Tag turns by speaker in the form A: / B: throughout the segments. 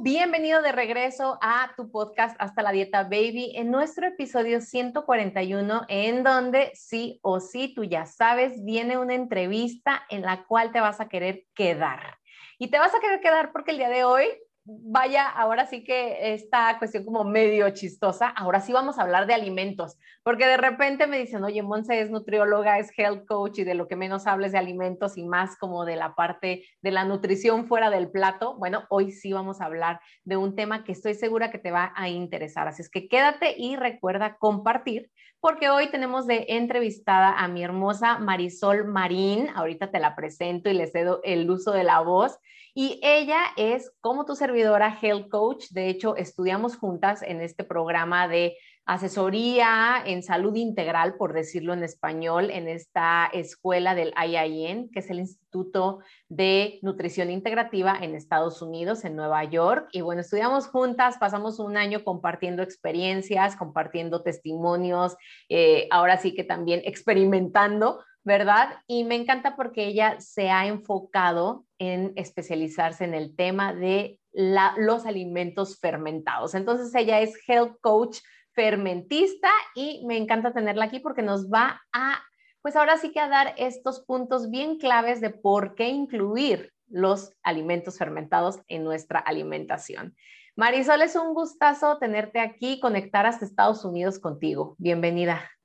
A: Bienvenido de regreso a tu podcast Hasta la Dieta Baby en nuestro episodio 141 en donde sí o sí, tú ya sabes, viene una entrevista en la cual te vas a querer quedar. Y te vas a querer quedar porque el día de hoy vaya, ahora sí que esta cuestión como medio chistosa, ahora sí vamos a hablar de alimentos, porque de repente me dicen, oye, Monse es nutrióloga, es health coach y de lo que menos hables de alimentos y más como de la parte de la nutrición fuera del plato. Bueno, hoy sí vamos a hablar de un tema que estoy segura que te va a interesar, así es que quédate y recuerda compartir, porque hoy tenemos de entrevistada a mi hermosa Marisol Marín, ahorita te la presento y le cedo el uso de la voz. Y ella es como tu servidora Health Coach. De hecho, estudiamos juntas en este programa de asesoría en salud integral, por decirlo en español, en esta escuela del IIN, que es el Instituto de Nutrición Integrativa en Estados Unidos, en Nueva York. Y bueno, estudiamos juntas, pasamos un año compartiendo experiencias, compartiendo testimonios, eh, ahora sí que también experimentando ¿verdad? Y me encanta porque ella se ha enfocado en especializarse en el tema de los alimentos fermentados. Entonces ella es health coach fermentista y me encanta tenerla aquí porque nos va a, pues ahora sí que a dar estos puntos bien claves de por qué incluir los alimentos fermentados en nuestra alimentación. Marisol, es un gustazo tenerte aquí, conectar hasta Estados Unidos contigo. Bienvenida.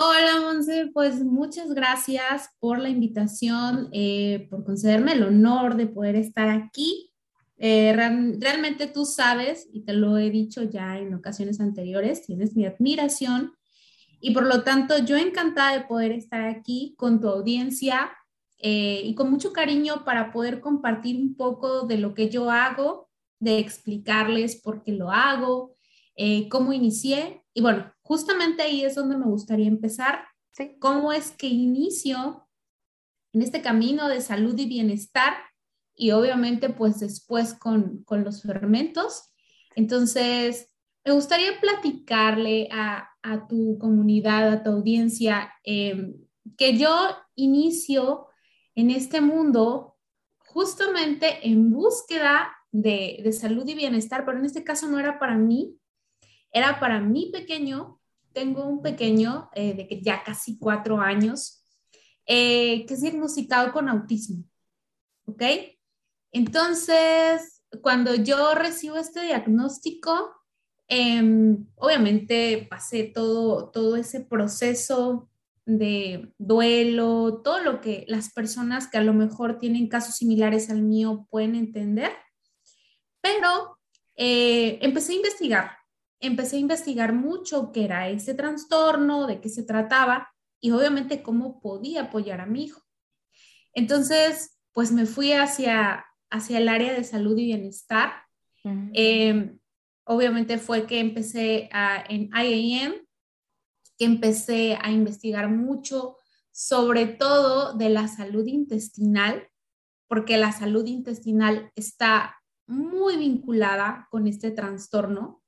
B: Hola, Monse, pues muchas gracias por la invitación, eh, por concederme el honor de poder estar aquí. Eh, realmente tú sabes, y te lo he dicho ya en ocasiones anteriores, tienes mi admiración y por lo tanto yo encantada de poder estar aquí con tu audiencia eh, y con mucho cariño para poder compartir un poco de lo que yo hago, de explicarles por qué lo hago, cómo inicié y bueno, justamente ahí es donde me gustaría empezar. ¿Cómo es que inicio en este camino de salud y bienestar? Y obviamente, pues después con, con los fermentos. Entonces, me gustaría platicarle a, a tu comunidad, a tu audiencia, em, que yo inicio en este mundo justamente en búsqueda de, de, salud y bienestar, pero en este caso no era para mí, era para mi pequeño tengo un pequeño eh, de que ya casi cuatro años eh, que es diagnosticado con autismo. ¿Ok? Entonces, cuando yo recibo este diagnóstico, em, obviamente pasé todo, todo ese proceso de duelo, todo lo que las personas que a lo mejor tienen casos similares al mío pueden entender, pero eh, empecé a investigar, empecé a investigar mucho qué era ese trastorno, de qué se trataba y obviamente cómo podía apoyar a mi hijo. Entonces, pues me fui hacia, hacia el área de salud y bienestar. Em, obviamente fue que empecé a, en IAM, que empecé a investigar mucho sobre todo de la salud intestinal, porque la salud intestinal está muy vinculada con este trastorno.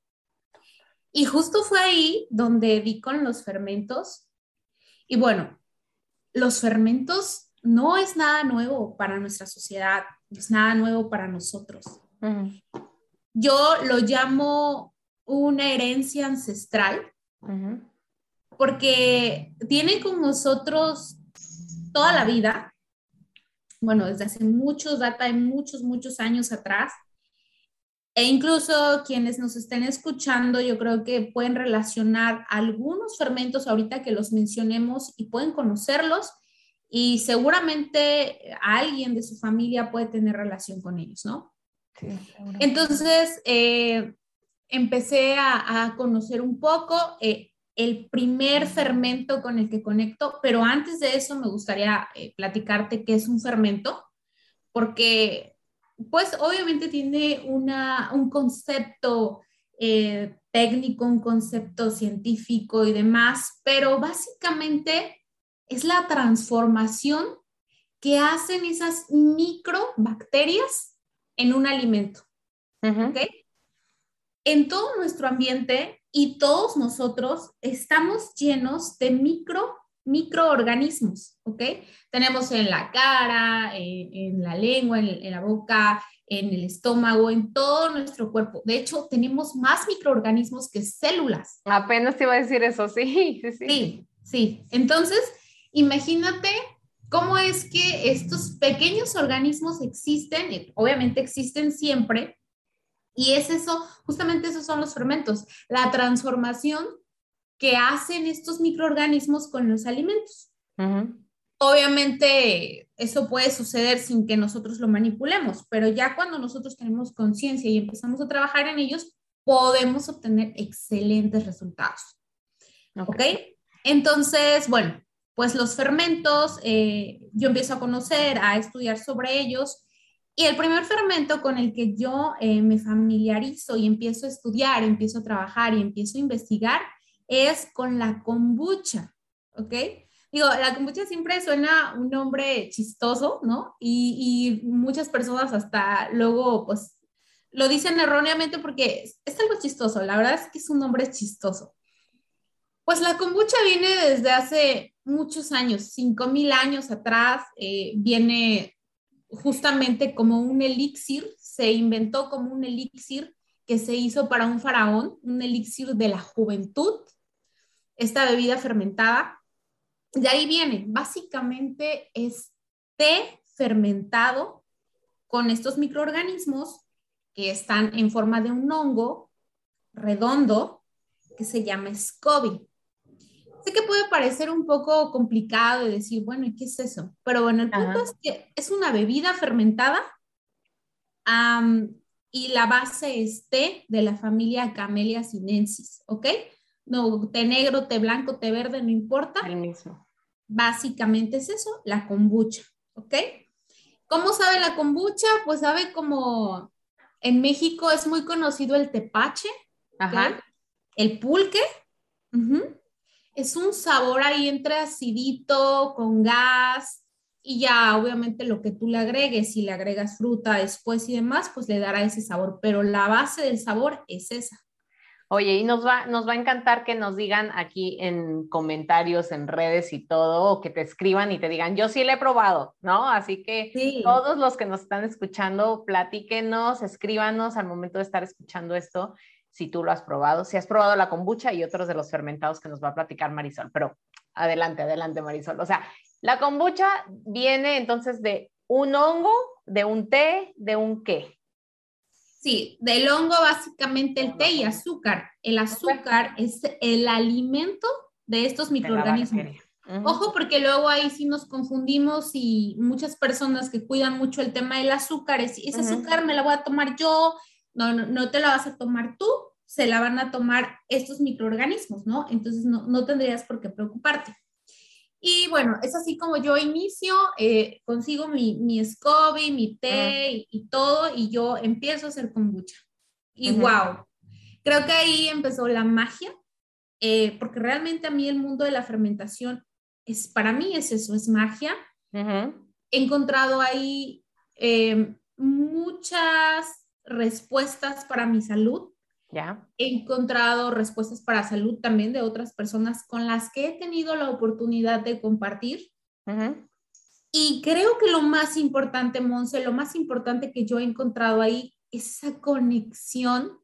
B: Y justo fue ahí donde vi con los fermentos. Y bueno, los fermentos no es nada nuevo para nuestra sociedad, no es nada nuevo para nosotros. Yo lo llamo una herencia ancestral porque tiene con nosotros toda la vida, bueno, desde hace muchos, data de muchos, muchos años atrás, e incluso quienes nos estén escuchando, yo creo que pueden relacionar algunos fermentos ahorita que los mencionemos y pueden conocerlos y seguramente alguien de su familia puede tener relación con ellos, ¿no? Sí, Entonces, eh, empecé a, conocer un poco eh, el primer fermento con el que conecto, pero antes de eso me gustaría eh, platicarte qué es un fermento, porque pues obviamente tiene una, un concepto eh, técnico, un concepto científico y demás, pero básicamente es la transformación que hacen esas microbacterias en un alimento. En todo nuestro ambiente y todos nosotros estamos llenos de micro, microorganismos, ¿ok? Tenemos en la cara, en, la lengua, en, la boca, en el estómago, en todo nuestro cuerpo. De hecho, tenemos más microorganismos que células.
A: Apenas te iba a decir eso, sí,
B: sí, sí. Sí, sí. Entonces, imagínate cómo es que estos pequeños organismos existen, obviamente existen siempre, y es eso, justamente esos son los fermentos, la transformación que hacen estos microorganismos con los alimentos. Obviamente eso puede suceder sin que nosotros lo manipulemos, pero ya cuando nosotros tenemos conciencia y empezamos a trabajar en ellos, podemos obtener excelentes resultados. ¿Ok? Entonces, bueno, pues los fermentos, eh, yo empiezo a conocer, a estudiar sobre ellos. Y el primer fermento con el que yo eh, me familiarizo y empiezo a estudiar, empiezo a trabajar y empiezo a investigar es con la kombucha, ¿ok? Digo, la kombucha siempre suena un nombre chistoso, ¿no? Y, muchas personas hasta luego, pues, lo dicen erróneamente porque es, es algo chistoso. La verdad es que es un nombre chistoso. Pues la kombucha viene desde hace muchos años, 5000 años atrás, eh, viene justamente como un elixir, se inventó como un elixir que se hizo para un faraón, un elixir de la juventud, esta bebida fermentada. De ahí viene, básicamente es té fermentado con estos microorganismos que están en forma de un hongo redondo que se llama SCOBY. Sé que puede parecer un poco complicado de decir, bueno, ¿y qué es eso? Pero bueno, el punto es que es una bebida fermentada y la base es té de la familia Camellia sinensis, ¿ok? No, té negro, té blanco, té verde, no importa.
A: El mismo.
B: Básicamente es eso, la kombucha, ¿ok? ¿Cómo sabe la kombucha? Pues sabe como en México es muy conocido el tepache, Ajá. el pulque, es un sabor ahí entre acidito, con gas, y ya obviamente lo que tú le agregues, si le agregas fruta después y demás, pues le dará ese sabor, pero la base del sabor es esa.
A: Oye, y nos va, nos va a encantar que nos digan aquí en comentarios, en redes y todo, o que te escriban y te digan, yo sí le he probado, ¿no? Así que todos los que nos están escuchando, platíquenos, escríbanos al momento de estar escuchando esto si tú lo has probado, si has probado la kombucha y otros de los fermentados que nos va a platicar Marisol. Pero adelante, adelante Marisol. O sea, la kombucha viene entonces de un hongo, de un té, de un qué.
B: Sí, del hongo básicamente el té y azúcar. El azúcar es el alimento de estos microorganismos. Ojo, porque luego ahí sí nos confundimos y muchas personas que cuidan mucho el tema del azúcar, es, ese azúcar me la voy a tomar yo, no, no, te la vas a tomar tú, se la van a tomar estos microorganismos, ¿no? Entonces no, tendrías por qué preocuparte. Y bueno, es así como yo inicio, eh, consigo mi, mi SCOBY, mi té y, todo, y yo empiezo a hacer kombucha. Y wow, creo que ahí empezó la magia, eh, porque realmente a mí el mundo de la fermentación es, para mí es eso, es magia. He encontrado ahí eh, muchas respuestas para mi salud.
A: Ya.
B: He encontrado respuestas para salud también de otras personas con las que he tenido la oportunidad de compartir. Y creo que lo más importante, Monse, lo más importante que yo he encontrado ahí es esa conexión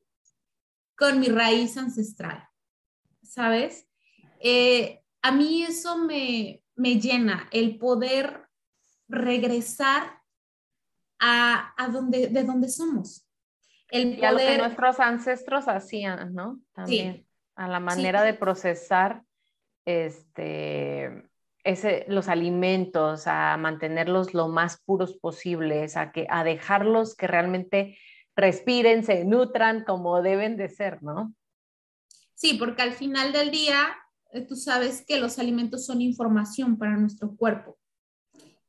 B: con mi raíz ancestral, ¿sabes? Eh, a mí eso me, me llena, el poder regresar a, a donde, de donde somos.
A: El poder... lo que nuestros ancestros hacían, ¿no? También. A la manera de procesar este, ese, los alimentos, a mantenerlos lo más puros posibles, a, que, a dejarlos que realmente respiren, se nutran como deben de ser, ¿no?
B: Sí, porque al final del día, eh, tú sabes que los alimentos son información para nuestro cuerpo.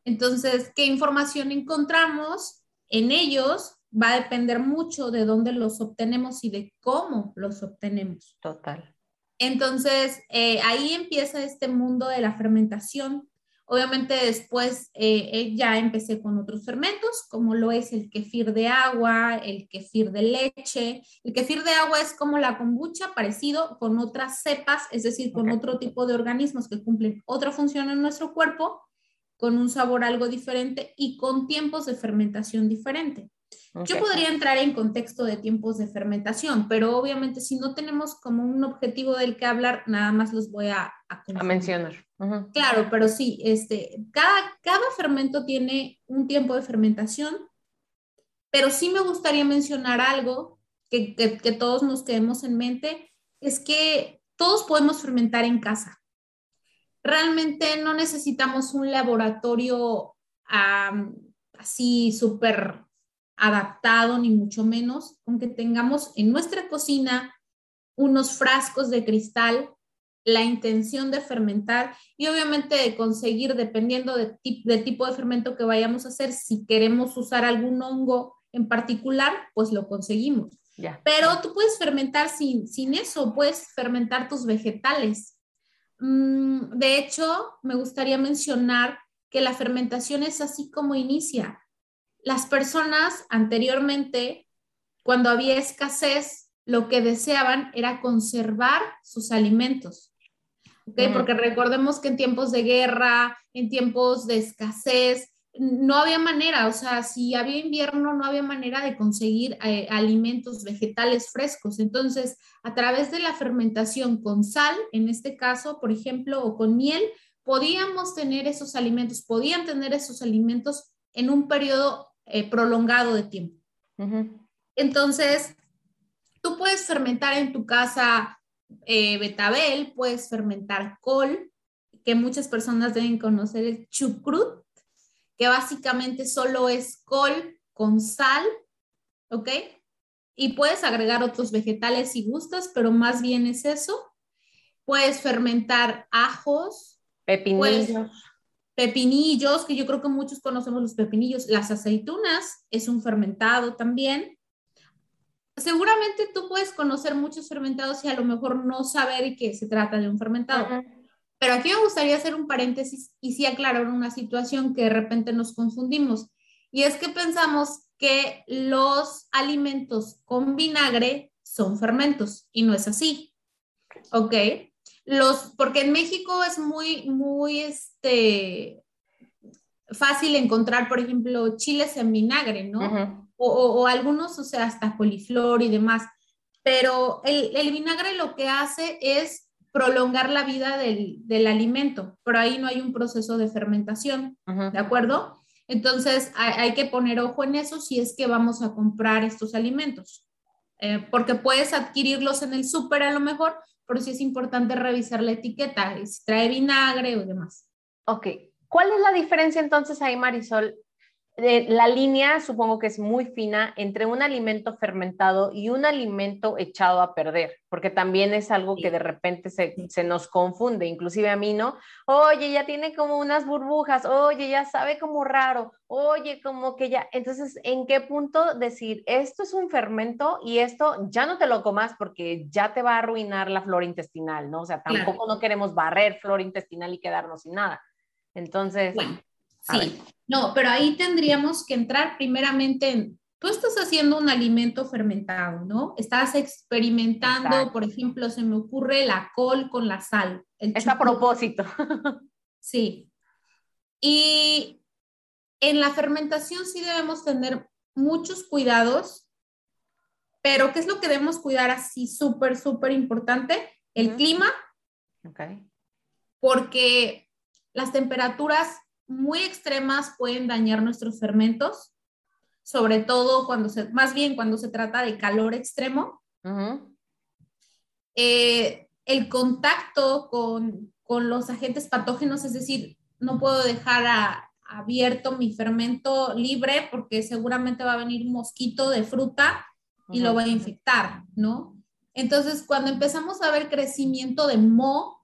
B: Entonces, ¿qué información encontramos? en ellos va a depender mucho de dónde los obtenemos y de cómo los obtenemos.
A: Total.
B: Entonces, eh, ahí empieza este mundo de la fermentación. Obviamente después eh, eh, ya empecé con otros fermentos, como lo es el kefir de agua, el kefir de leche. El kefir de agua es como la kombucha, parecido con otras cepas, es decir, con otro tipo de organismos que cumplen otra función en nuestro cuerpo, con un sabor algo diferente y con tiempos de fermentación diferente. Yo podría entrar en contexto de tiempos de fermentación, pero obviamente si no tenemos como un objetivo del que hablar, nada más los voy a,
A: a, mencionar.
B: Claro, pero sí, este, cada, cada fermento tiene un tiempo de fermentación, pero sí me gustaría mencionar algo que, que, que todos nos quedemos en mente, es que todos podemos fermentar en casa. Realmente no necesitamos un laboratorio así súper adaptado, ni mucho menos, con que tengamos en nuestra cocina unos frascos de cristal, la intención de fermentar y obviamente de conseguir, dependiendo de del tipo de fermento que vayamos a hacer, si queremos usar algún hongo en particular, pues lo conseguimos. Pero tú puedes fermentar sin, sin eso, puedes fermentar tus vegetales. Mm, de hecho, me gustaría mencionar que la fermentación es así como inicia las personas anteriormente, cuando había escasez, lo que deseaban era conservar sus alimentos. ¿okay? Porque recordemos que en tiempos de guerra, en tiempos de escasez, no había manera, o sea, si había invierno, no había manera de conseguir eh, alimentos vegetales frescos. Entonces, a través de la fermentación con sal, en este caso, por ejemplo, o con miel, podíamos tener esos alimentos, podían tener esos alimentos en un periodo eh, prolongado de tiempo. Entonces, tú puedes fermentar en tu casa eh, betabel, puedes fermentar col, que muchas personas deben conocer el chucrut, que básicamente solo es col con sal, ¿ok? Y puedes agregar otros vegetales si gustas, pero más bien es eso. Puedes fermentar ajos.
A: Pepinillos
B: pepinillos, que yo creo que muchos conocemos los pepinillos, las aceitunas, es un fermentado también. Seguramente tú puedes conocer muchos fermentados y a lo mejor no saber que se trata de un fermentado. Pero aquí me gustaría hacer un paréntesis y sí aclarar una situación que de repente nos confundimos. Y es que pensamos que los alimentos con vinagre son fermentos y no es así. ¿Ok? Los, porque en México es muy, muy este, fácil encontrar, por ejemplo, chiles en vinagre, ¿no? o, algunos, o sea, hasta coliflor y demás. Pero el, el, vinagre lo que hace es prolongar la vida del, del, alimento, pero ahí no hay un proceso de fermentación, ¿de acuerdo? Entonces hay, hay, que poner ojo en eso si es que vamos a comprar estos alimentos, eh, porque puedes adquirirlos en el súper a lo mejor, pero sí es importante revisar la etiqueta, si trae vinagre o demás.
A: Ok, ¿cuál es la diferencia entonces ahí, Marisol, la línea supongo que es muy fina entre un alimento fermentado y un alimento echado a perder, porque también es algo que de repente se, se, nos confunde, inclusive a mí, ¿no? Oye, ya tiene como unas burbujas, oye, ya sabe como raro, oye, como que ya, entonces, ¿en qué punto decir, esto es un fermento y esto ya no te lo comas porque ya te va a arruinar la flora intestinal, ¿no? O sea, tampoco no queremos barrer flora intestinal y quedarnos sin nada. Entonces...
B: Sí, no, pero ahí tendríamos que entrar primeramente en, tú estás haciendo un alimento fermentado, ¿no? Estás experimentando, por ejemplo, se me ocurre la col con la sal.
A: es a propósito.
B: sí. Y en la fermentación sí debemos tener muchos cuidados, pero ¿qué es lo que debemos cuidar así súper, súper importante? El clima.
A: Ok.
B: Porque las temperaturas muy extremas pueden dañar nuestros fermentos, sobre todo cuando se, más bien cuando se trata de calor extremo. Eh, el contacto con, los agentes patógenos, es decir, no puedo dejar abierto mi fermento libre porque seguramente va a venir un mosquito de fruta y lo va a infectar, ¿no? Entonces, cuando empezamos a ver crecimiento de mo,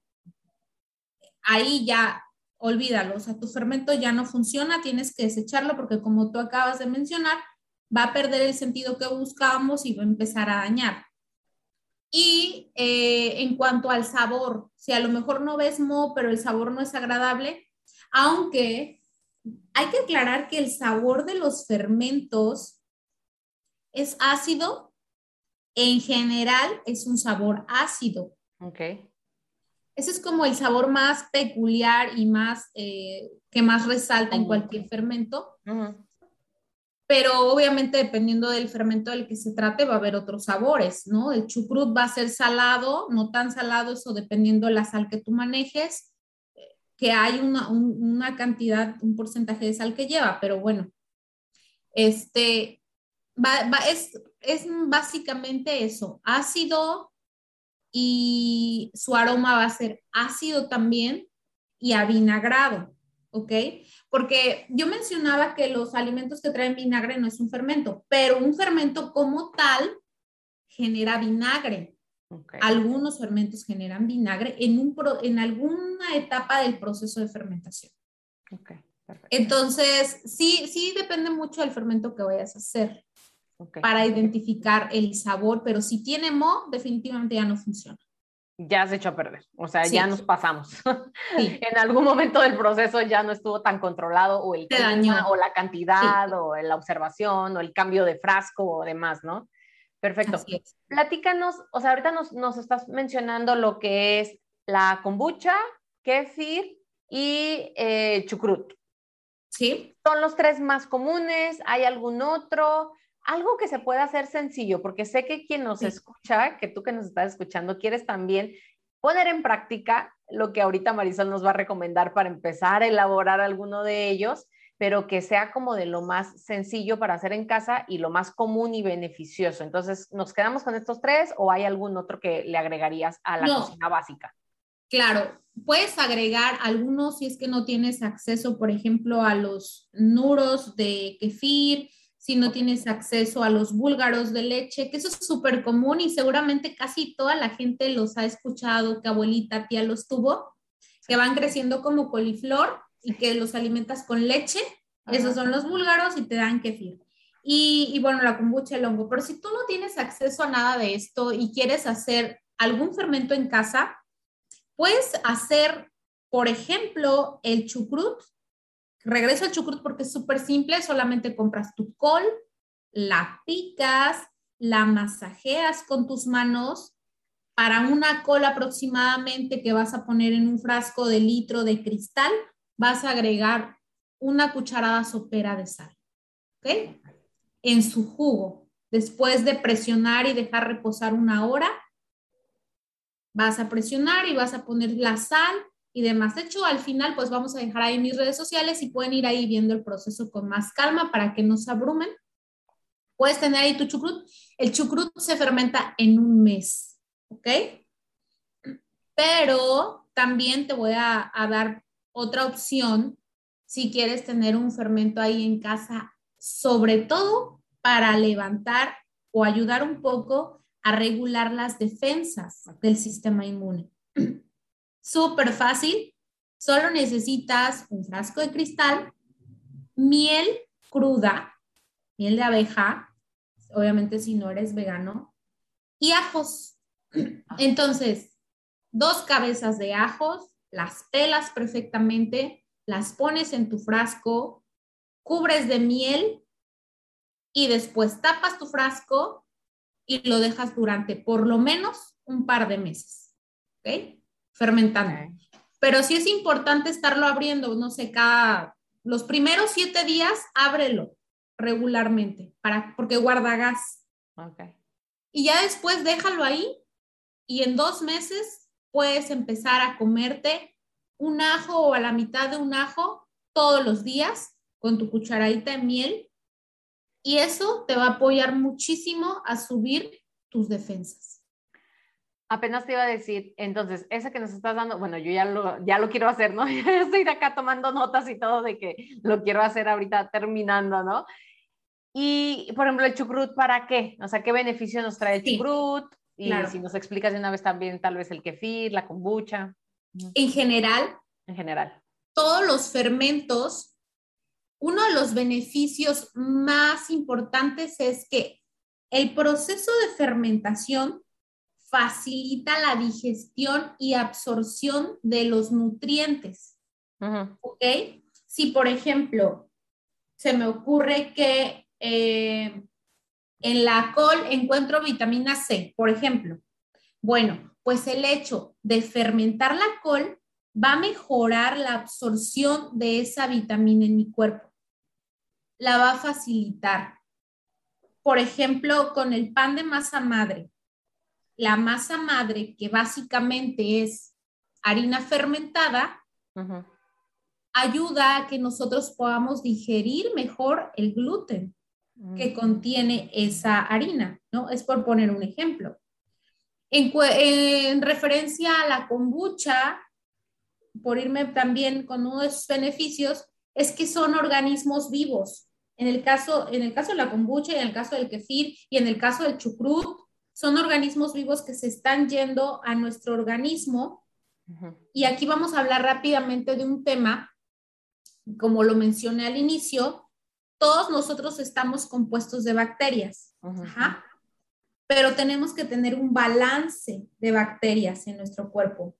B: ahí ya olvídalo, o sea, tu fermento ya no funciona, tienes que desecharlo porque como tú acabas de mencionar, va a perder el sentido que buscábamos y va a empezar a dañar. Y eh, en cuanto al sabor, si a lo mejor no ves mo, pero el sabor no es agradable, aunque hay que aclarar que el sabor de los fermentos es ácido, en general es un sabor ácido.
A: Ok.
B: Ese es como el sabor más peculiar y más eh, que más resalta en cualquier fermento. Pero obviamente dependiendo del fermento del que se trate va a haber otros sabores, ¿no? El chucrut va a ser salado, no tan salado, eso dependiendo de la sal que tú manejes, que hay una, una cantidad, un porcentaje de sal que lleva, pero bueno, este, va, va, es, es básicamente eso, ácido, y su aroma va a ser ácido también y avinagrado, ¿ok? Porque yo mencionaba que los alimentos que traen vinagre no es un fermento, pero un fermento como tal genera vinagre. Algunos fermentos generan vinagre en, un en alguna etapa del proceso de fermentación.
A: Okay,
B: Entonces, sí, sí depende mucho del fermento que vayas a hacer para identificar el sabor, pero si tiene mo, definitivamente ya no funciona.
A: Ya se echó a perder, o sea, ya nos pasamos. en algún momento del proceso ya no estuvo tan controlado o el clima, o la cantidad o la observación o el cambio de frasco o demás, ¿no? Perfecto. Platícanos, o sea, ahorita nos, nos estás mencionando lo que es la kombucha, kefir y eh, chucrut.
B: Sí.
A: Son los tres más comunes, ¿hay algún otro? Algo que se pueda hacer sencillo, porque sé que quien nos escucha, que tú que nos estás escuchando, quieres también poner en práctica lo que ahorita Marisol nos va a recomendar para empezar a elaborar alguno de ellos, pero que sea como de lo más sencillo para hacer en casa y lo más común y beneficioso. Entonces, ¿nos quedamos con estos tres o hay algún otro que le agregarías a la cocina básica?
B: Claro, puedes agregar algunos si es que no tienes acceso, por ejemplo, a los nuros de kefir, si no tienes acceso a los búlgaros de leche, que eso es súper común y seguramente casi toda la gente los ha escuchado, que abuelita, tía los tuvo, que van creciendo como coliflor y que los alimentas con leche. Esos son los búlgaros y te dan kefir. Y, y bueno, la kombucha, el hongo. Pero si tú no tienes acceso a nada de esto y quieres hacer algún fermento en casa, puedes hacer, por ejemplo, el chucrut, regreso al chucrut porque es súper simple, solamente compras tu col, la picas, la masajeas con tus manos. Para una col aproximadamente que vas a poner en un frasco de litro de cristal, vas a agregar una cucharada sopera de sal, ¿ok? En su jugo. Después de presionar y dejar reposar una hora, vas a presionar y vas a poner la sal y demás. De hecho, al final, pues vamos a dejar ahí mis redes sociales y pueden ir ahí viendo el proceso con más calma para que no se abrumen. Puedes tener ahí tu chucrut. El chucrut se fermenta en un mes, ¿ok? Pero también te voy a, a dar otra opción si quieres tener un fermento ahí en casa, sobre todo para levantar o ayudar un poco a regular las defensas del sistema inmune. Súper fácil. Solo necesitas un frasco de cristal, miel cruda, miel de abeja, obviamente si no eres vegano, y ajos. Entonces, dos cabezas de ajos, las pelas perfectamente, las pones en tu frasco, cubres de miel y después tapas tu frasco y lo dejas durante por lo menos un par de meses. ¿Ok? Fermentando. Pero sí es importante estarlo abriendo, no sé, cada, los primeros siete días, ábrelo regularmente, para, porque guarda gas.
A: Okay.
B: Y ya después déjalo ahí y en dos meses puedes empezar a comerte un ajo o a la mitad de un ajo todos los días con tu cucharadita de miel y eso te va a apoyar muchísimo a subir tus defensas.
A: Apenas te iba a decir, entonces, esa que nos estás dando, bueno, yo ya lo, ya lo quiero hacer, ¿no? estoy de acá tomando notas y todo de que lo quiero hacer ahorita terminando, ¿no? Y, por ejemplo, el chucrut, ¿para qué? O sea, ¿qué beneficio nos trae el chucrut? Y si nos explicas de una vez también, tal vez el kefir, la kombucha.
B: En general.
A: En general.
B: Todos los fermentos uno de los beneficios más importantes es que el proceso de fermentación facilita la digestión y absorción de los nutrientes. ¿Ok? Si, por ejemplo, se me ocurre que eh, en la col encuentro vitamina C, por ejemplo. Bueno, pues el hecho de fermentar la col va a mejorar la absorción de esa vitamina en mi cuerpo. La va a facilitar. Por ejemplo, con el pan de masa madre la masa madre, que básicamente es harina fermentada, ayuda a que nosotros podamos digerir mejor el gluten que contiene esa harina, ¿no? Es por poner un ejemplo. En, en, referencia a la kombucha, por irme también con uno de sus beneficios, es que son organismos vivos. En el caso, en el caso de la kombucha y en el caso del kefir y en el caso del chucrut, son organismos vivos que se están yendo a nuestro organismo. Y aquí vamos a hablar rápidamente de un tema, como lo mencioné al inicio, todos nosotros estamos compuestos de bacterias, pero tenemos que tener un balance de bacterias en nuestro cuerpo,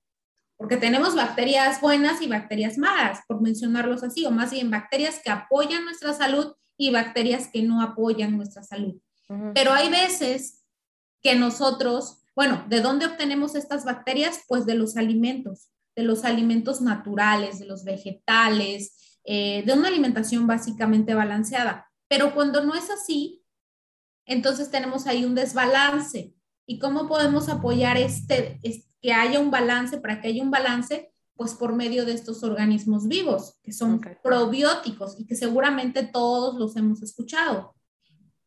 B: porque tenemos bacterias buenas y bacterias malas, por mencionarlos así, o más bien bacterias que apoyan nuestra salud y bacterias que no apoyan nuestra salud. Pero hay veces que nosotros, bueno, ¿de dónde obtenemos estas bacterias? Pues de los alimentos, de los alimentos naturales, de los vegetales, eh, de una alimentación básicamente balanceada. Pero cuando no es así, entonces tenemos ahí un desbalance. ¿Y cómo podemos apoyar este, que haya un balance, para que haya un balance? Pues por medio de estos organismos vivos, que son probióticos y que seguramente todos los hemos escuchado.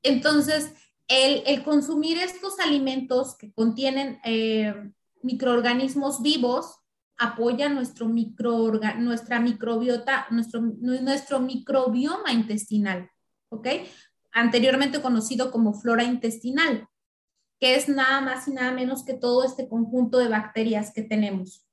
B: Entonces, el, consumir estos alimentos que contienen eh, microorganismos vivos apoya nuestro nuestra microbiota, nuestro, nuestro microbioma intestinal, ¿ok? Anteriormente conocido como flora intestinal, que es nada más y nada menos que todo este conjunto de bacterias que tenemos.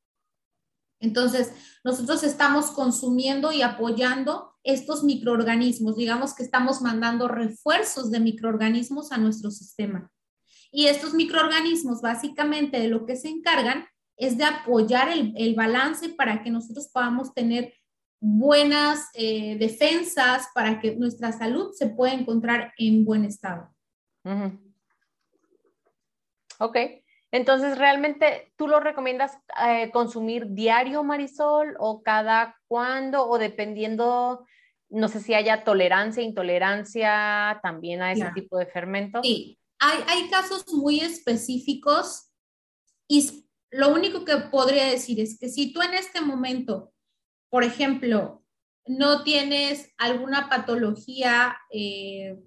B: Entonces, nosotros estamos consumiendo y apoyando estos microorganismos, digamos que estamos mandando refuerzos de microorganismos a nuestro sistema. Y estos microorganismos básicamente de lo que se encargan es de apoyar el, balance para que nosotros podamos tener buenas eh, defensas, para que nuestra salud se pueda encontrar en buen estado.
A: Ok, entonces, ¿realmente tú lo recomiendas eh, consumir diario, Marisol, o cada cuándo, o dependiendo, no sé si haya tolerancia, intolerancia también a ese tipo de fermentos?
B: Sí, hay, hay casos muy específicos y lo único que podría decir es que si tú en este momento, por ejemplo, no tienes alguna patología eh,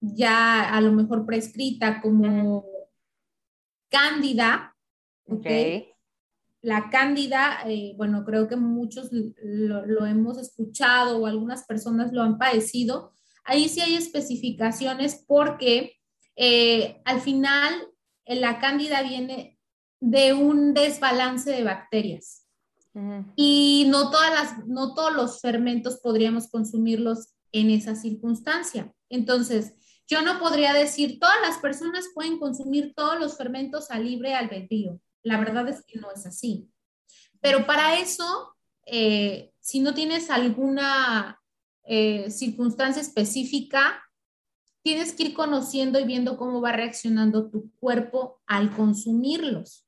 B: ya a lo mejor prescrita como cándida. La cándida, eh, bueno, creo que muchos lo, hemos escuchado o algunas personas lo han padecido. Ahí sí hay especificaciones porque eh, al final la cándida viene de un desbalance de bacterias. Y no, todas las, no todos los fermentos podríamos consumirlos en esa circunstancia. Entonces, yo no podría decir, todas las personas pueden consumir todos los fermentos a libre albedrío. La verdad es que no es así. Pero para eso, eh, si no tienes alguna eh, circunstancia específica, tienes que ir conociendo y viendo cómo va reaccionando tu cuerpo al consumirlos.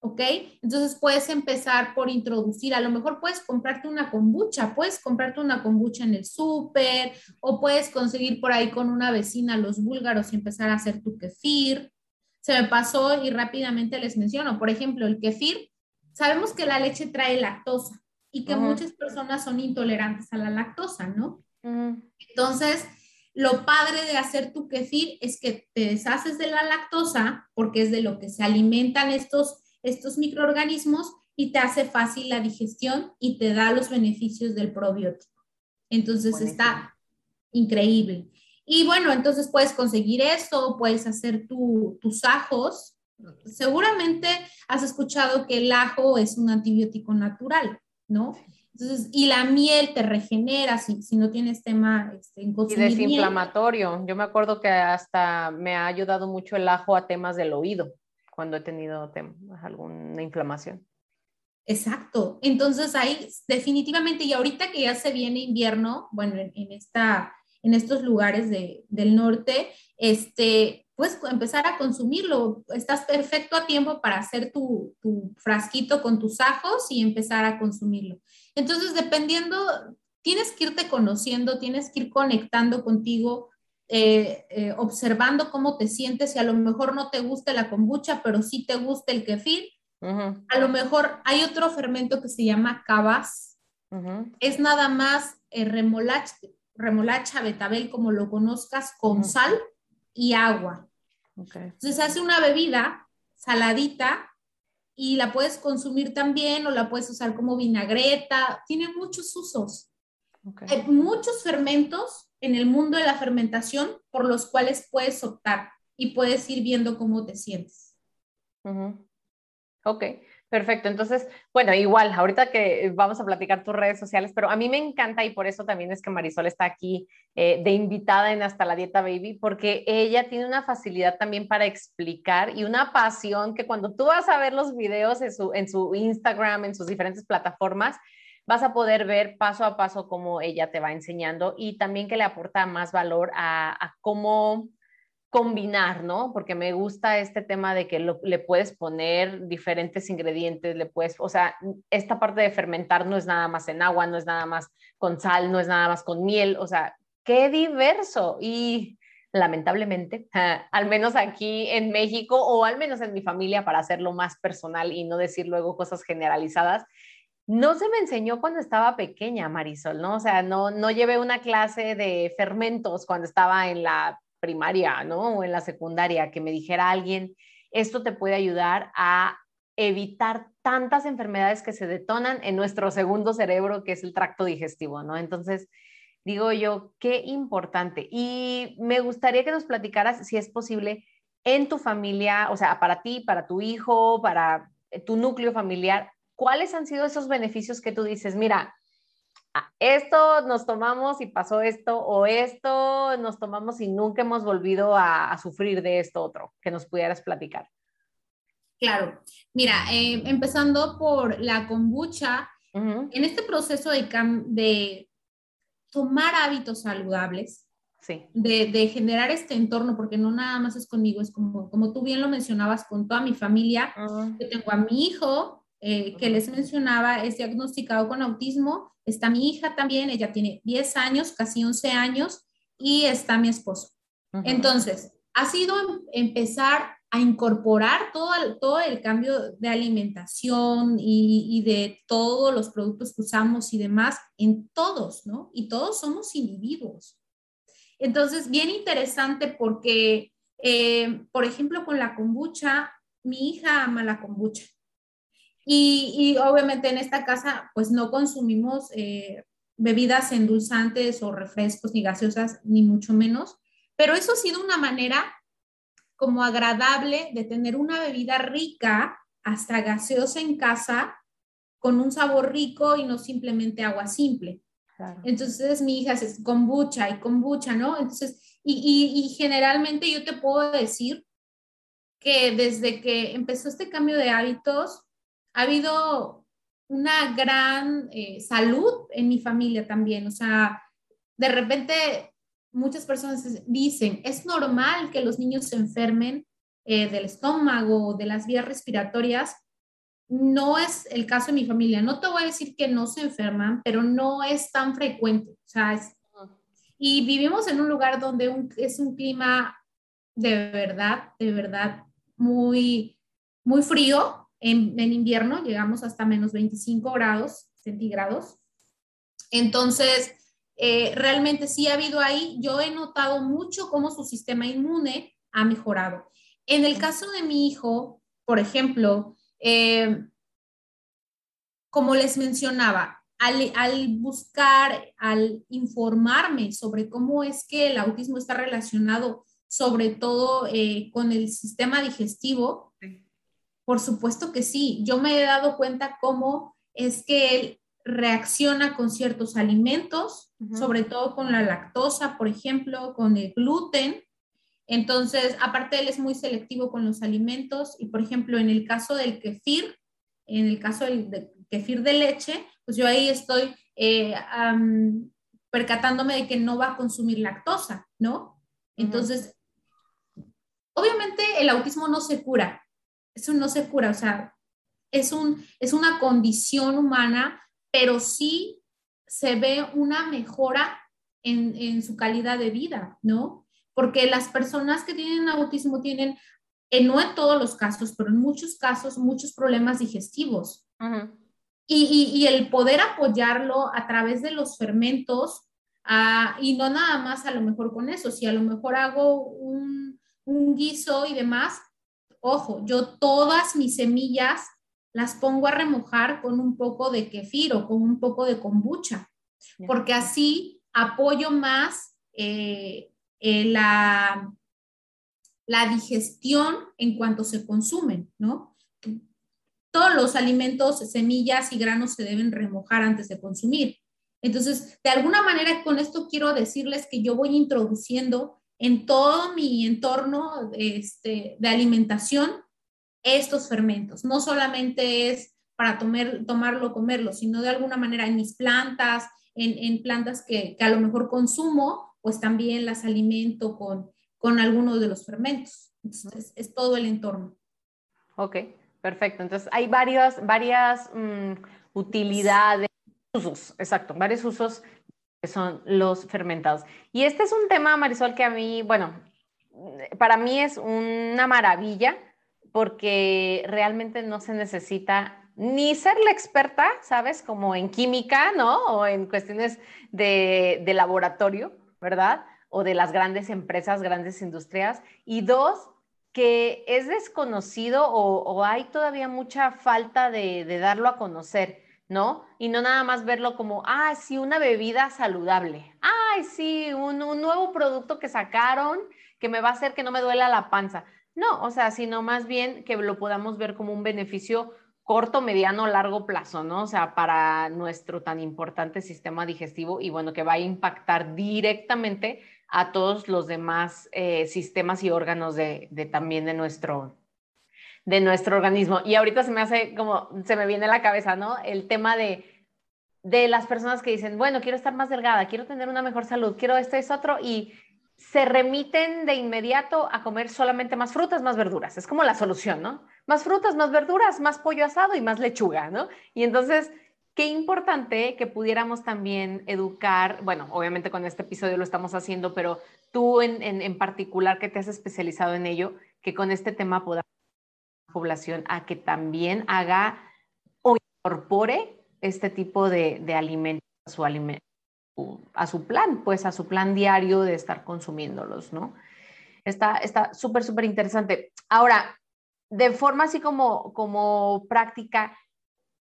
B: ¿Ok? Entonces puedes empezar por introducir, a lo mejor puedes comprarte una kombucha, puedes comprarte una kombucha en el súper o puedes conseguir por ahí con una vecina los búlgaros y empezar a hacer tu kefir. Se me pasó y rápidamente les menciono, por ejemplo, el kefir, sabemos que la leche trae lactosa y que muchas personas son intolerantes a la lactosa, ¿no? Entonces, lo padre de hacer tu kefir es que te deshaces de la lactosa porque es de lo que se alimentan estos estos microorganismos y te hace fácil la digestión y te da los beneficios del probiótico. Entonces está increíble. Y bueno, entonces puedes conseguir esto, puedes hacer tus ajos. Seguramente has escuchado que el ajo es un antibiótico natural, ¿no? Entonces, y la miel te regenera si, si no tienes tema este, en
A: Y desinflamatorio. Yo me acuerdo que hasta me ha ayudado mucho el ajo a temas del oído cuando he tenido alguna inflamación.
B: Exacto. Entonces ahí definitivamente, y ahorita que ya se viene invierno, bueno, en, esta, en estos lugares de, del norte, este, pues empezar a consumirlo. Estás perfecto a tiempo para hacer tu, tu frasquito con tus ajos y empezar a consumirlo. Entonces, dependiendo, tienes que irte conociendo, tienes que ir conectando contigo, eh, eh, observando cómo te sientes. Si a lo mejor no te gusta la kombucha, pero sí te gusta el kefir, a lo mejor hay otro fermento que se llama cabas. Es nada más eh, remolacha, remolacha, betabel, como lo conozcas, con sal y agua. Entonces hace una bebida saladita y la puedes consumir también o la puedes usar como vinagreta. Tiene muchos usos. Hay muchos fermentos en el mundo de la fermentación por los cuales puedes optar y puedes ir viendo cómo te sientes.
A: Ok, perfecto. Entonces, bueno, igual, ahorita que vamos a platicar tus redes sociales, pero a mí me encanta y por eso también es que Marisol está aquí eh, de invitada en Hasta la Dieta Baby, porque ella tiene una facilidad también para explicar y una pasión que cuando tú vas a ver los videos en su Instagram, en sus diferentes plataformas, vas a poder ver paso a paso cómo ella te va enseñando y también que le aporta más valor a, cómo combinar, ¿no? Porque me gusta este tema de que le puedes poner diferentes ingredientes, le puedes, o sea, esta parte de fermentar no es nada más en agua, no es nada más con sal, no es nada más con miel, o sea, qué diverso y lamentablemente, al menos aquí en México o al menos en mi familia para hacerlo más personal y no decir luego cosas generalizadas, no se me enseñó cuando estaba pequeña, Marisol, ¿no? O sea, no, no llevé una clase de fermentos cuando estaba en la primaria, ¿no? O en la secundaria, que me dijera alguien, esto te puede ayudar a evitar tantas enfermedades que se detonan en nuestro segundo cerebro, que es el tracto digestivo, ¿no? Entonces, digo yo, qué importante. Y me gustaría que nos platicaras, si es posible, en tu familia, o sea, para ti, para tu hijo, para tu núcleo familiar, ¿cuáles han sido esos beneficios que tú dices, mira, Ah, esto nos tomamos y pasó esto, o esto nos tomamos y nunca hemos volvido a, sufrir de esto otro, que nos pudieras platicar.
B: Claro, mira, eh, empezando por la kombucha, en este proceso de, de tomar hábitos saludables, de, generar este entorno, porque no nada más es conmigo, es como, como tú bien lo mencionabas, con toda mi familia. Yo tengo a mi hijo, eh, que les mencionaba, es diagnosticado con autismo Está mi hija también, ella tiene 10 años, casi 11 años, y está mi esposo. Entonces, ha sido em, empezar a incorporar todo el, todo el cambio de alimentación y, y, de todos los productos que usamos y demás en todos, ¿no? Y todos somos individuos. Entonces, bien interesante porque, eh, por ejemplo, con la kombucha, mi hija ama la kombucha. Y, obviamente en esta casa pues no consumimos eh, bebidas endulzantes o refrescos ni gaseosas, ni mucho menos, pero eso ha sido una manera como agradable de tener una bebida rica, hasta gaseosa en casa, con un sabor rico y no simplemente agua simple. Entonces mi hija es kombucha y kombucha, ¿no? Entonces, y, y, generalmente yo te puedo decir que desde que empezó este cambio de hábitos, ha habido una gran eh, salud en mi familia también. O sea, de repente muchas personas dicen, es normal que los niños se enfermen eh, del estómago, de las vías respiratorias. No es el caso de mi familia. No te voy a decir que no se enferman, pero no es tan frecuente. O sea, y vivimos en un lugar donde es un clima de verdad, de verdad muy, muy frío, en, invierno llegamos hasta menos 25 grados centígrados. Entonces, eh, realmente sí ha habido ahí, yo he notado mucho cómo su sistema inmune ha mejorado. En el caso de mi hijo, por ejemplo, eh, como les mencionaba, al, buscar, al informarme sobre cómo es que el autismo está relacionado sobre todo eh, con el sistema digestivo, por supuesto que sí. Yo me he dado cuenta cómo es que él reacciona con ciertos alimentos, sobre todo con la lactosa, por ejemplo, con el gluten. Entonces, aparte él es muy selectivo con los alimentos y, por ejemplo, en el caso del kefir, en el caso del, kefir de leche, pues yo ahí estoy eh, percatándome de que no va a consumir lactosa, ¿no? Entonces, obviamente el autismo no se cura, eso no se cura, o sea, es, un, es una condición humana, pero sí se ve una mejora en, en su calidad de vida, ¿no? Porque las personas que tienen autismo tienen, eh, no en todos los casos, pero en muchos casos, muchos problemas digestivos. y, y, el poder apoyarlo a través de los fermentos, ah, y no nada más a lo mejor con eso, si a lo mejor hago un, un guiso y demás, ojo, yo todas mis semillas las pongo a remojar con un poco de kefir o con un poco de kombucha, porque así apoyo más eh, eh, la, la digestión en cuanto se consumen, ¿no? Todos los alimentos, semillas y granos se deben remojar antes de consumir. Entonces, de alguna manera con esto quiero decirles que yo voy introduciendo en todo mi entorno este, de alimentación estos fermentos. No solamente es para tomar, tomarlo, comerlo, sino de alguna manera en mis plantas, en, plantas que, a lo mejor consumo, pues también las alimento con, con algunos de los fermentos. Entonces, es todo el entorno.
A: Ok, perfecto. Entonces, hay varias, varias mm, utilidades, usos, exacto, varios usos que son los fermentados. Y este es un tema, Marisol, que a mí, bueno, para mí es una maravilla porque realmente no se necesita ni ser la experta, ¿sabes? Como en química, ¿no? O en cuestiones de, laboratorio, ¿verdad? O de las grandes empresas, grandes industrias. Y dos, que es desconocido o, hay todavía mucha falta de, darlo a conocer, ¿no? Y no nada más verlo como, ah, sí, una bebida saludable, ah, sí, un, un nuevo producto que sacaron que me va a hacer que no me duela la panza. No, o sea, sino más bien que lo podamos ver como un beneficio corto, mediano, largo plazo, ¿no? O sea, para nuestro tan importante sistema digestivo y bueno, que va a impactar directamente a todos los demás eh, sistemas y órganos de, también de nuestro, de nuestro organismo. Y ahorita se me hace como, se me viene a la cabeza, ¿no? El tema de, de las personas que dicen, bueno, quiero estar más delgada, quiero tener una mejor salud, quiero esto, es otro, y se remiten de inmediato a comer solamente más frutas, más verduras. Es como la solución, ¿no? Más frutas, más verduras, más pollo asado y más lechuga, ¿no? Y entonces, qué importante que pudiéramos también educar, bueno, obviamente con este episodio lo estamos haciendo, pero tú en, particular que te has especializado en ello, que con este tema la población a que también haga o incorpore este tipo de, de alimentos a su alimento a su plan, pues a su plan diario de estar consumiéndolos, ¿no? Está súper, súper interesante. Ahora, de forma así como, como práctica,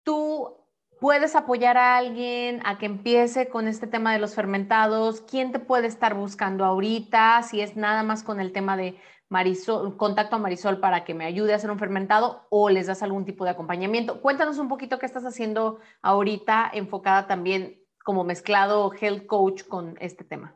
A: tú puedes apoyar a alguien a que empiece con este tema de los fermentados. ¿Quién te puede estar buscando ahorita? Si es nada más con el tema de Marisol, contacto a Marisol para que me ayude a hacer un fermentado o les das algún tipo de acompañamiento. Cuéntanos un poquito qué estás haciendo ahorita enfocada también como mezclado health coach con este tema?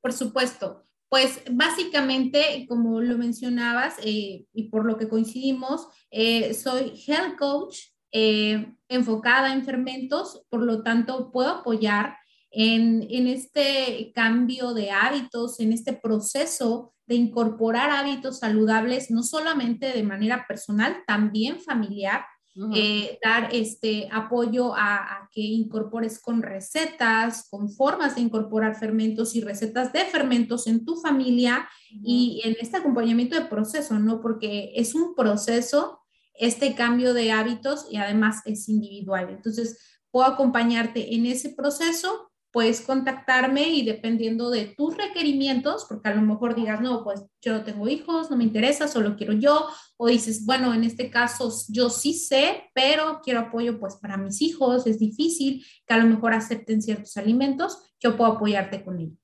B: Por supuesto. Pues básicamente, como lo mencionabas eh, y por lo que coincidimos, eh, soy health coach eh, enfocada en fermentos, por lo tanto puedo apoyar en, en, este cambio de hábitos, en este proceso de incorporar hábitos saludables, no solamente de manera personal, también familiar, eh, dar este apoyo a, que incorpores con recetas, con formas de incorporar fermentos y recetas de fermentos en tu familia y en este acompañamiento de proceso, ¿no? Porque es un proceso este cambio de hábitos y además es individual. Entonces, puedo acompañarte en ese proceso puedes contactarme y dependiendo de tus requerimientos, porque a lo mejor digas, no, pues yo no tengo hijos, no me interesa, solo quiero yo, o dices, bueno, en este caso yo sí sé, pero quiero apoyo pues para mis hijos, es difícil que a lo mejor acepten ciertos alimentos, yo puedo apoyarte con ello.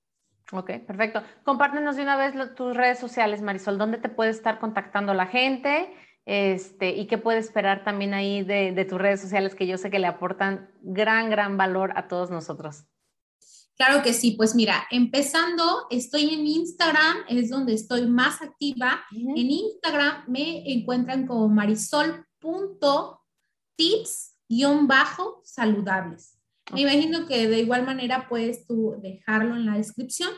A: Ok, perfecto. Compártenos de una vez tus redes sociales, Marisol, ¿dónde te puede estar contactando la gente? Este, ¿Y qué puede esperar también ahí de tus redes sociales que yo sé que le aportan gran, gran valor a todos nosotros?
B: Claro que sí, pues mira, empezando, estoy en Instagram, es donde estoy más activa. En Instagram me encuentran como marisol.tips-saludables. Me imagino que de igual manera puedes tú dejarlo en la descripción.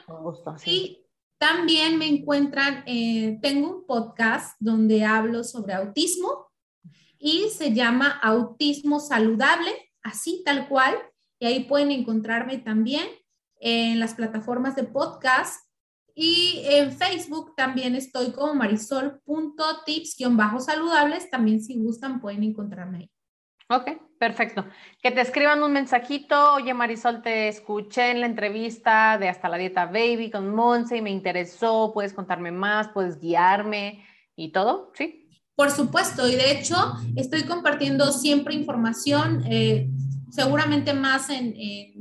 B: Y también me encuentran, eh, tengo un podcast donde hablo sobre autismo y se llama Autismo Saludable, así tal cual. Y ahí pueden encontrarme también en las plataformas de podcast. Y en Facebook también estoy como marisol.tips-saludables. También si gustan pueden encontrarme ahí.
A: Ok, perfecto. Que te escriban un mensajito, oye Marisol, te escuché en la entrevista de Hasta la Dieta Baby con Monse y me interesó, puedes contarme más, puedes guiarme y todo, ¿sí?
B: Por supuesto, y de hecho estoy compartiendo siempre información, eh, seguramente más en,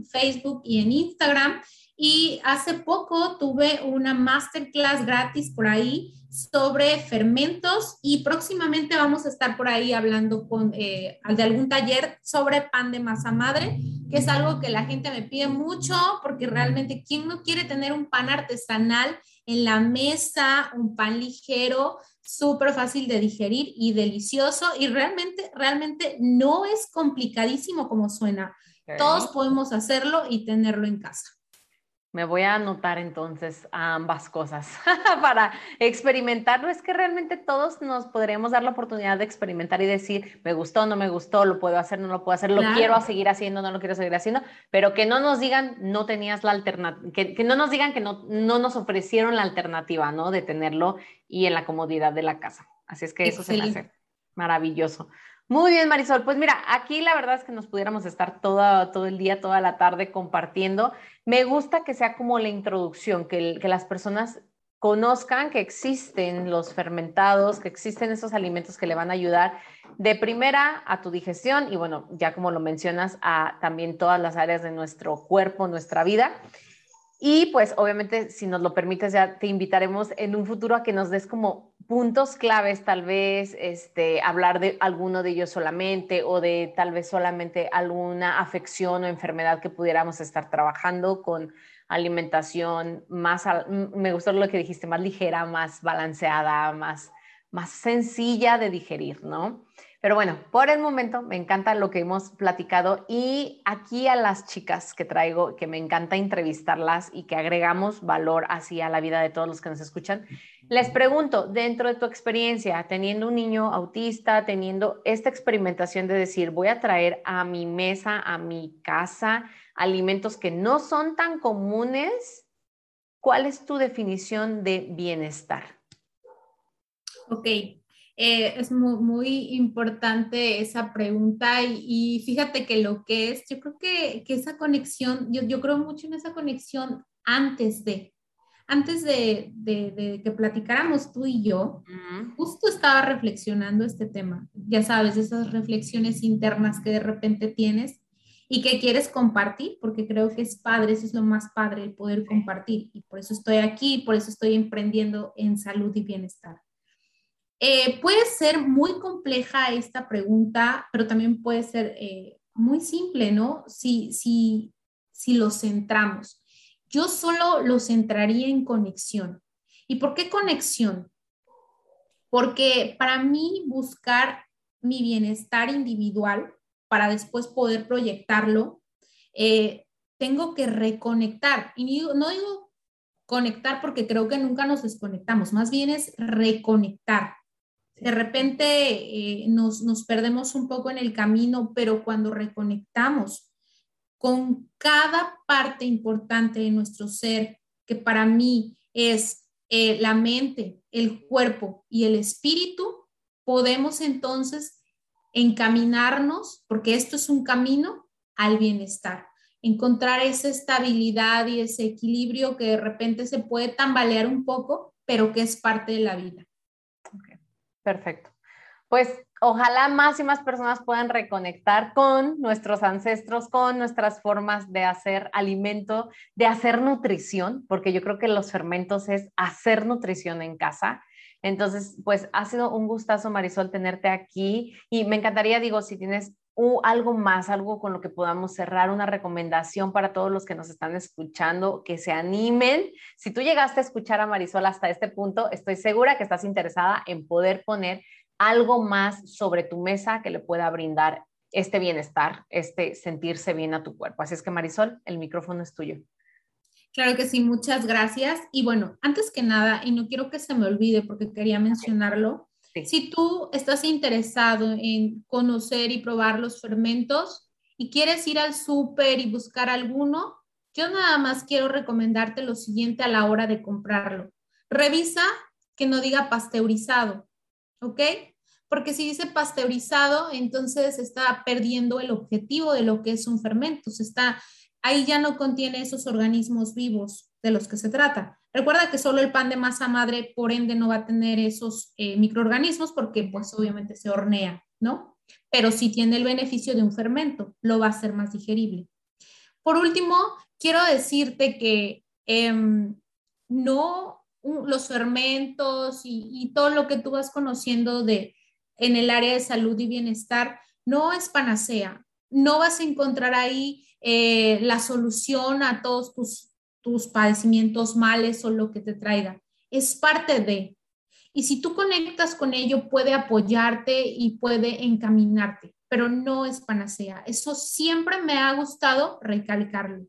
B: Facebook y en Instagram. Y hace poco tuve una masterclass gratis por ahí sobre fermentos y próximamente vamos a estar por ahí hablando con, eh, de algún taller sobre pan de masa madre, que es algo que la gente me pide mucho porque realmente, ¿quién no quiere tener un pan artesanal en la mesa, un pan ligero, súper fácil de digerir y delicioso? Y realmente, realmente no es complicadísimo como suena. Todos podemos hacerlo y tenerlo en casa.
A: Me voy a anotar entonces ambas cosas para experimentarlo. Es que realmente todos nos podríamos dar la oportunidad de experimentar y decir, me gustó, no me gustó, lo puedo hacer, no lo puedo hacer, lo quiero seguir haciendo, no lo quiero seguir haciendo, pero que no nos digan, no tenías la alternativa, que, no nos digan que no, no nos ofrecieron la alternativa, ¿no? De tenerlo y en la comodidad de la casa. Así es que eso se me hace maravilloso. Muy bien, Marisol. Pues mira, aquí la verdad es que nos pudiéramos estar todo, el día, toda la tarde compartiendo. Me gusta que sea como la introducción, que, que las personas conozcan que existen los fermentados, que existen esos alimentos que le van a ayudar de primera a tu digestión y bueno, ya como lo mencionas, a también todas las áreas de nuestro cuerpo, nuestra vida. Y pues obviamente, si nos lo permites, ya te invitaremos en un futuro a que nos des como puntos claves, tal vez este, hablar de alguno de ellos solamente o de tal vez solamente alguna afección o enfermedad que pudiéramos estar trabajando con alimentación más, me gustó lo que dijiste, más ligera, más balanceada, más, más sencilla de digerir, ¿no? Pero bueno, por el momento me encanta lo que hemos platicado y aquí a las chicas que traigo, que me encanta entrevistarlas y que agregamos valor así a la vida de todos los que nos escuchan, les pregunto, dentro de tu experiencia, teniendo un niño autista, teniendo esta experimentación de decir, voy a traer a mi mesa, a mi casa, alimentos que no son tan comunes, ¿cuál es tu definición de bienestar?
B: Ok, eh, es muy, muy, importante esa pregunta y, fíjate que lo que es, yo creo que, que esa conexión, yo, yo, creo mucho en esa conexión antes de, antes de, de, de que platicáramos tú y yo, justo estaba reflexionando este tema, ya sabes, esas reflexiones internas que de repente tienes y que quieres compartir, porque creo que es padre, eso es lo más padre, el poder compartir. Y por eso estoy aquí, por eso estoy emprendiendo en salud y bienestar. Eh, puede ser muy compleja esta pregunta, pero también puede ser eh, muy simple, ¿no? Si, si, si lo centramos. Yo solo lo centraría en conexión. ¿Y por qué conexión? Porque para mí buscar mi bienestar individual para después poder proyectarlo, eh, tengo que reconectar. Y no digo conectar porque creo que nunca nos desconectamos, más bien es reconectar de repente eh, nos, nos perdemos un poco en el camino, pero cuando reconectamos con cada parte importante de nuestro ser, que para mí es eh, la mente, el cuerpo y el espíritu, podemos entonces encaminarnos, porque esto es un camino al bienestar, encontrar esa estabilidad y ese equilibrio que de repente se puede tambalear un poco, pero que es parte de la vida.
A: Perfecto. Pues ojalá más y más personas puedan reconectar con nuestros ancestros, con nuestras formas de hacer alimento, de hacer nutrición, porque yo creo que los fermentos es hacer nutrición en casa. Entonces, pues ha sido un gustazo, Marisol, tenerte aquí y me encantaría, digo, si tienes algo más, algo con lo que podamos cerrar, una recomendación para todos los que nos están escuchando, que se animen. Si tú llegaste a escuchar a Marisol hasta este punto, estoy segura que estás interesada en poder poner algo más sobre tu mesa que le pueda brindar este bienestar, este sentirse bien a tu cuerpo. Así es que Marisol, el micrófono es tuyo.
B: Claro que sí, muchas gracias. Y bueno, antes que nada, y no quiero que se me olvide porque quería mencionarlo, si tú estás interesado en conocer y probar los fermentos y quieres ir al súper y buscar alguno, yo nada más quiero recomendarte lo siguiente a la hora de comprarlo. Revisa que no diga pasteurizado, ¿ok? Porque si dice pasteurizado, entonces está perdiendo el objetivo de lo que es un fermento. está, ahí ya no contiene esos organismos vivos de los que se trata. Recuerda que solo el pan de masa madre, por ende, no va a tener esos eh, microorganismos porque pues obviamente se hornea, ¿no? Pero sí tiene el beneficio de un fermento, lo va a hacer más digerible. Por último, quiero decirte que em, no los fermentos y, todo lo que tú vas conociendo de, en el área de salud y bienestar no es panacea. No vas a encontrar ahí eh, la solución a todos tus tus padecimientos males o lo que te traiga. Es parte de. Y si tú conectas con ello, puede apoyarte y puede encaminarte, pero no es panacea. Eso siempre me ha gustado recalcarlo.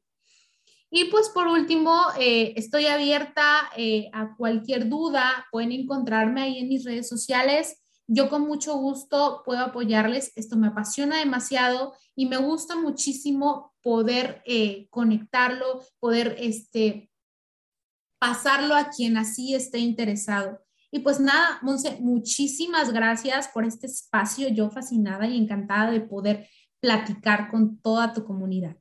B: Y pues por último, eh, estoy abierta eh, a cualquier duda. Pueden encontrarme ahí en mis redes sociales. Yo con mucho gusto puedo apoyarles. Esto me apasiona demasiado y me gusta muchísimo poder eh, conectarlo, poder este, pasarlo a quien así esté interesado. Y pues nada, Monse, muchísimas gracias por este espacio. Yo fascinada y encantada de poder platicar con toda tu comunidad.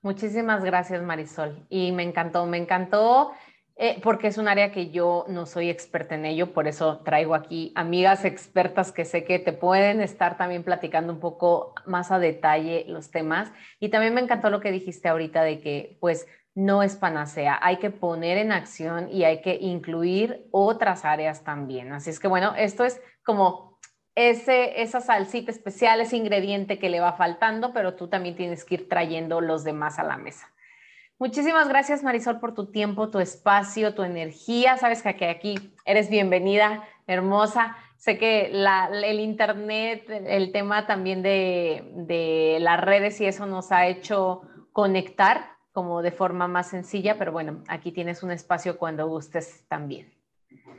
A: Muchísimas gracias, Marisol. Y me encantó, me encantó eh, porque es un área que yo no soy experta en ello, por eso traigo aquí amigas expertas que sé que te pueden estar también platicando un poco más a detalle los temas. Y también me encantó lo que dijiste ahorita de que pues no es panacea, hay que poner en acción y hay que incluir otras áreas también. Así es que bueno, esto es como ese, esa salsita especial, ese ingrediente que le va faltando, pero tú también tienes que ir trayendo los demás a la mesa. Muchísimas gracias Marisol por tu tiempo, tu espacio, tu energía. Sabes que aquí eres bienvenida, hermosa. Sé que el internet, el tema también de, de las redes y eso nos ha hecho conectar como de forma más sencilla, pero bueno, aquí tienes un espacio cuando gustes también.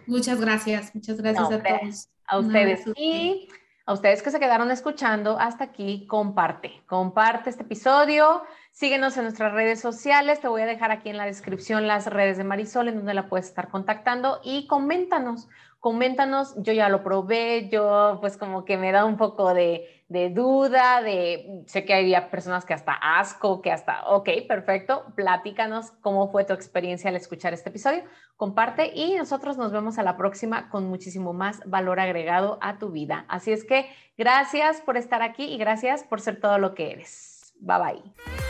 B: Muchas gracias, muchas gracias a todos.
A: A ustedes. Y a ustedes que se quedaron escuchando hasta aquí, comparte, comparte este episodio Síguenos en nuestras redes sociales. Te voy a dejar aquí en la descripción las redes de Marisol en donde la puedes estar contactando y coméntanos, coméntanos. Yo ya lo probé, yo pues como que me da un poco de, duda, de sé que había personas que hasta asco, que hasta, ok, perfecto, platícanos cómo fue tu experiencia al escuchar este episodio. Comparte y nosotros nos vemos a la próxima con muchísimo más valor agregado a tu vida. Así es que gracias por estar aquí y gracias por ser todo lo que eres. Bye bye.